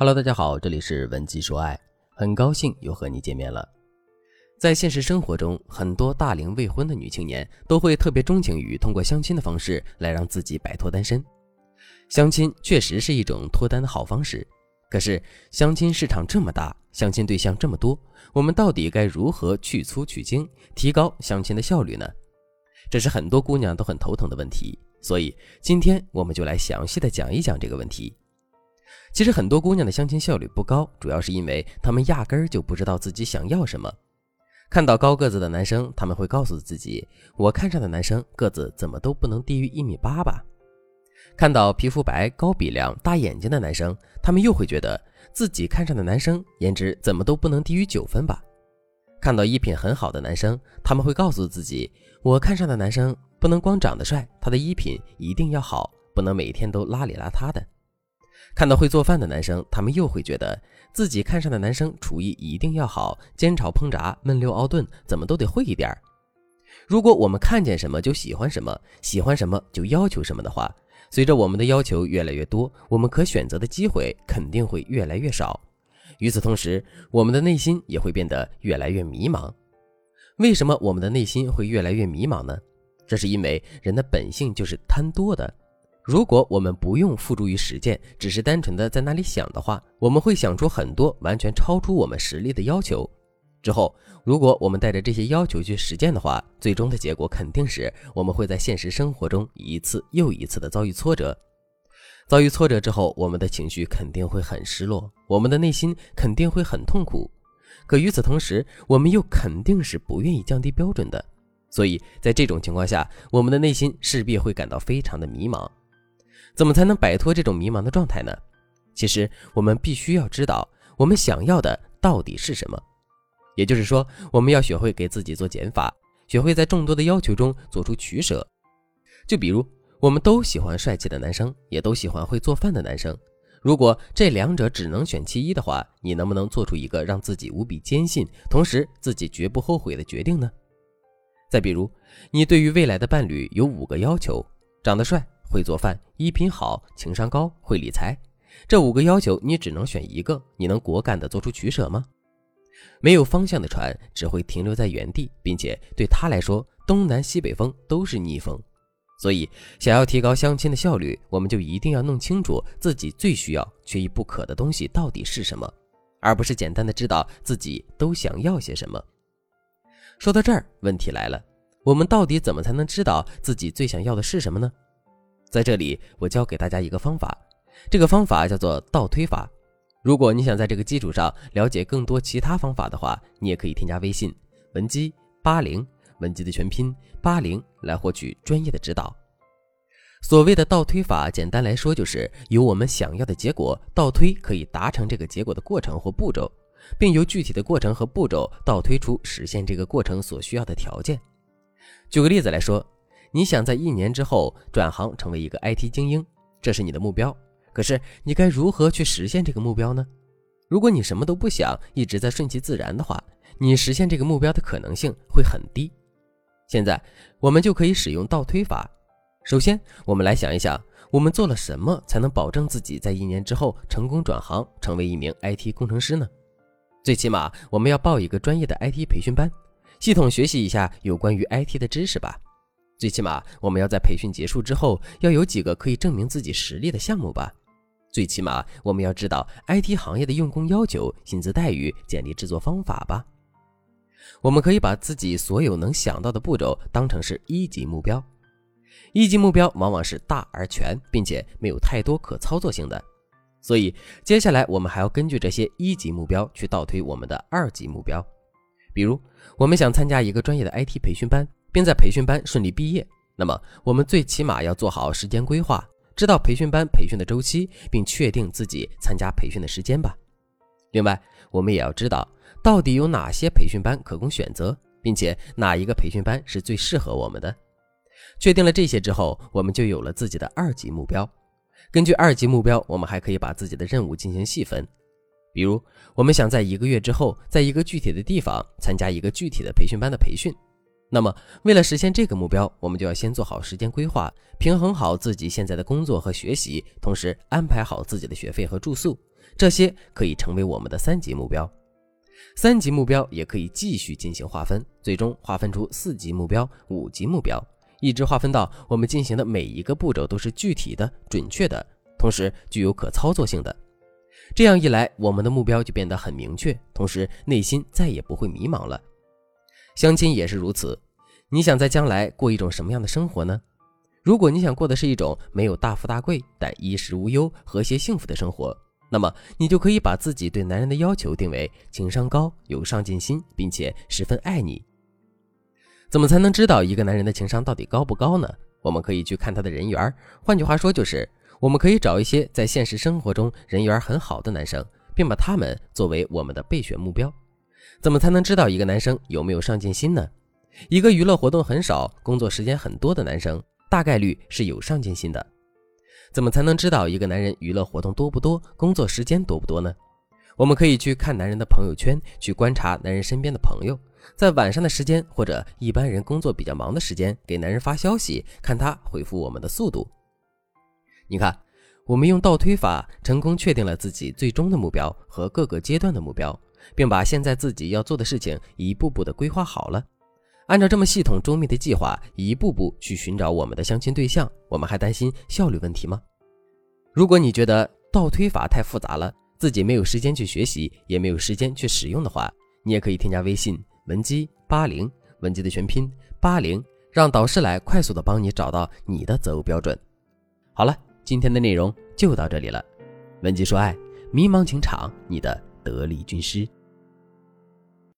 Hello，大家好，这里是文姬说爱，很高兴又和你见面了。在现实生活中，很多大龄未婚的女青年都会特别钟情于通过相亲的方式来让自己摆脱单身。相亲确实是一种脱单的好方式，可是相亲市场这么大，相亲对象这么多，我们到底该如何去粗取精，提高相亲的效率呢？这是很多姑娘都很头疼的问题。所以今天我们就来详细的讲一讲这个问题。其实很多姑娘的相亲效率不高，主要是因为她们压根儿就不知道自己想要什么。看到高个子的男生，他们会告诉自己：“我看上的男生个子怎么都不能低于一米八吧。”看到皮肤白、高鼻梁、大眼睛的男生，他们又会觉得自己看上的男生颜值怎么都不能低于九分吧。看到衣品很好的男生，他们会告诉自己：“我看上的男生。”不能光长得帅，他的衣品一定要好，不能每天都邋里邋遢的。看到会做饭的男生，他们又会觉得自己看上的男生厨艺一定要好，煎炒烹炸焖溜熬炖怎么都得会一点儿。如果我们看见什么就喜欢什么，喜欢什么就要求什么的话，随着我们的要求越来越多，我们可选择的机会肯定会越来越少。与此同时，我们的内心也会变得越来越迷茫。为什么我们的内心会越来越迷茫呢？这是因为人的本性就是贪多的。如果我们不用付诸于实践，只是单纯的在那里想的话，我们会想出很多完全超出我们实力的要求。之后，如果我们带着这些要求去实践的话，最终的结果肯定是我们会在现实生活中一次又一次的遭遇挫折。遭遇挫折之后，我们的情绪肯定会很失落，我们的内心肯定会很痛苦。可与此同时，我们又肯定是不愿意降低标准的。所以在这种情况下，我们的内心势必会感到非常的迷茫。怎么才能摆脱这种迷茫的状态呢？其实我们必须要知道我们想要的到底是什么。也就是说，我们要学会给自己做减法，学会在众多的要求中做出取舍。就比如，我们都喜欢帅气的男生，也都喜欢会做饭的男生。如果这两者只能选其一的话，你能不能做出一个让自己无比坚信，同时自己绝不后悔的决定呢？再比如，你对于未来的伴侣有五个要求：长得帅、会做饭、衣品好、情商高、会理财。这五个要求你只能选一个，你能果敢地做出取舍吗？没有方向的船只会停留在原地，并且对他来说，东南西北风都是逆风。所以，想要提高相亲的效率，我们就一定要弄清楚自己最需要、缺一不可的东西到底是什么，而不是简单的知道自己都想要些什么。说到这儿，问题来了，我们到底怎么才能知道自己最想要的是什么呢？在这里，我教给大家一个方法，这个方法叫做倒推法。如果你想在这个基础上了解更多其他方法的话，你也可以添加微信文姬八零，文姬的全拼八零，来获取专业的指导。所谓的倒推法，简单来说就是由我们想要的结果倒推可以达成这个结果的过程或步骤。并由具体的过程和步骤倒推出实现这个过程所需要的条件。举个例子来说，你想在一年之后转行成为一个 IT 精英，这是你的目标。可是你该如何去实现这个目标呢？如果你什么都不想，一直在顺其自然的话，你实现这个目标的可能性会很低。现在我们就可以使用倒推法。首先，我们来想一想，我们做了什么才能保证自己在一年之后成功转行成为一名 IT 工程师呢？最起码我们要报一个专业的 IT 培训班，系统学习一下有关于 IT 的知识吧。最起码我们要在培训结束之后要有几个可以证明自己实力的项目吧。最起码我们要知道 IT 行业的用工要求、薪资待遇、简历制作方法吧。我们可以把自己所有能想到的步骤当成是一级目标，一级目标往往是大而全，并且没有太多可操作性的。所以，接下来我们还要根据这些一级目标去倒推我们的二级目标。比如，我们想参加一个专业的 IT 培训班，并在培训班顺利毕业，那么我们最起码要做好时间规划，知道培训班培训的周期，并确定自己参加培训的时间吧。另外，我们也要知道到底有哪些培训班可供选择，并且哪一个培训班是最适合我们的。确定了这些之后，我们就有了自己的二级目标。根据二级目标，我们还可以把自己的任务进行细分。比如，我们想在一个月之后，在一个具体的地方参加一个具体的培训班的培训。那么，为了实现这个目标，我们就要先做好时间规划，平衡好自己现在的工作和学习，同时安排好自己的学费和住宿，这些可以成为我们的三级目标。三级目标也可以继续进行划分，最终划分出四级目标、五级目标，一直划分到我们进行的每一个步骤都是具体的、准确的，同时具有可操作性的。这样一来，我们的目标就变得很明确，同时内心再也不会迷茫了。相亲也是如此，你想在将来过一种什么样的生活呢？如果你想过的是一种没有大富大贵，但衣食无忧、和谐幸福的生活。那么，你就可以把自己对男人的要求定为情商高、有上进心，并且十分爱你。怎么才能知道一个男人的情商到底高不高呢？我们可以去看他的人缘换句话说，就是我们可以找一些在现实生活中人缘很好的男生，并把他们作为我们的备选目标。怎么才能知道一个男生有没有上进心呢？一个娱乐活动很少、工作时间很多的男生，大概率是有上进心的。怎么才能知道一个男人娱乐活动多不多，工作时间多不多呢？我们可以去看男人的朋友圈，去观察男人身边的朋友，在晚上的时间或者一般人工作比较忙的时间，给男人发消息，看他回复我们的速度。你看，我们用倒推法成功确定了自己最终的目标和各个阶段的目标，并把现在自己要做的事情一步步的规划好了。按照这么系统周密的计划，一步步去寻找我们的相亲对象，我们还担心效率问题吗？如果你觉得倒推法太复杂了，自己没有时间去学习，也没有时间去使用的话，你也可以添加微信文姬八零，文姬的全拼八零，让导师来快速的帮你找到你的择偶标准。好了，今天的内容就到这里了，文姬说爱，迷茫情场你的得力军师。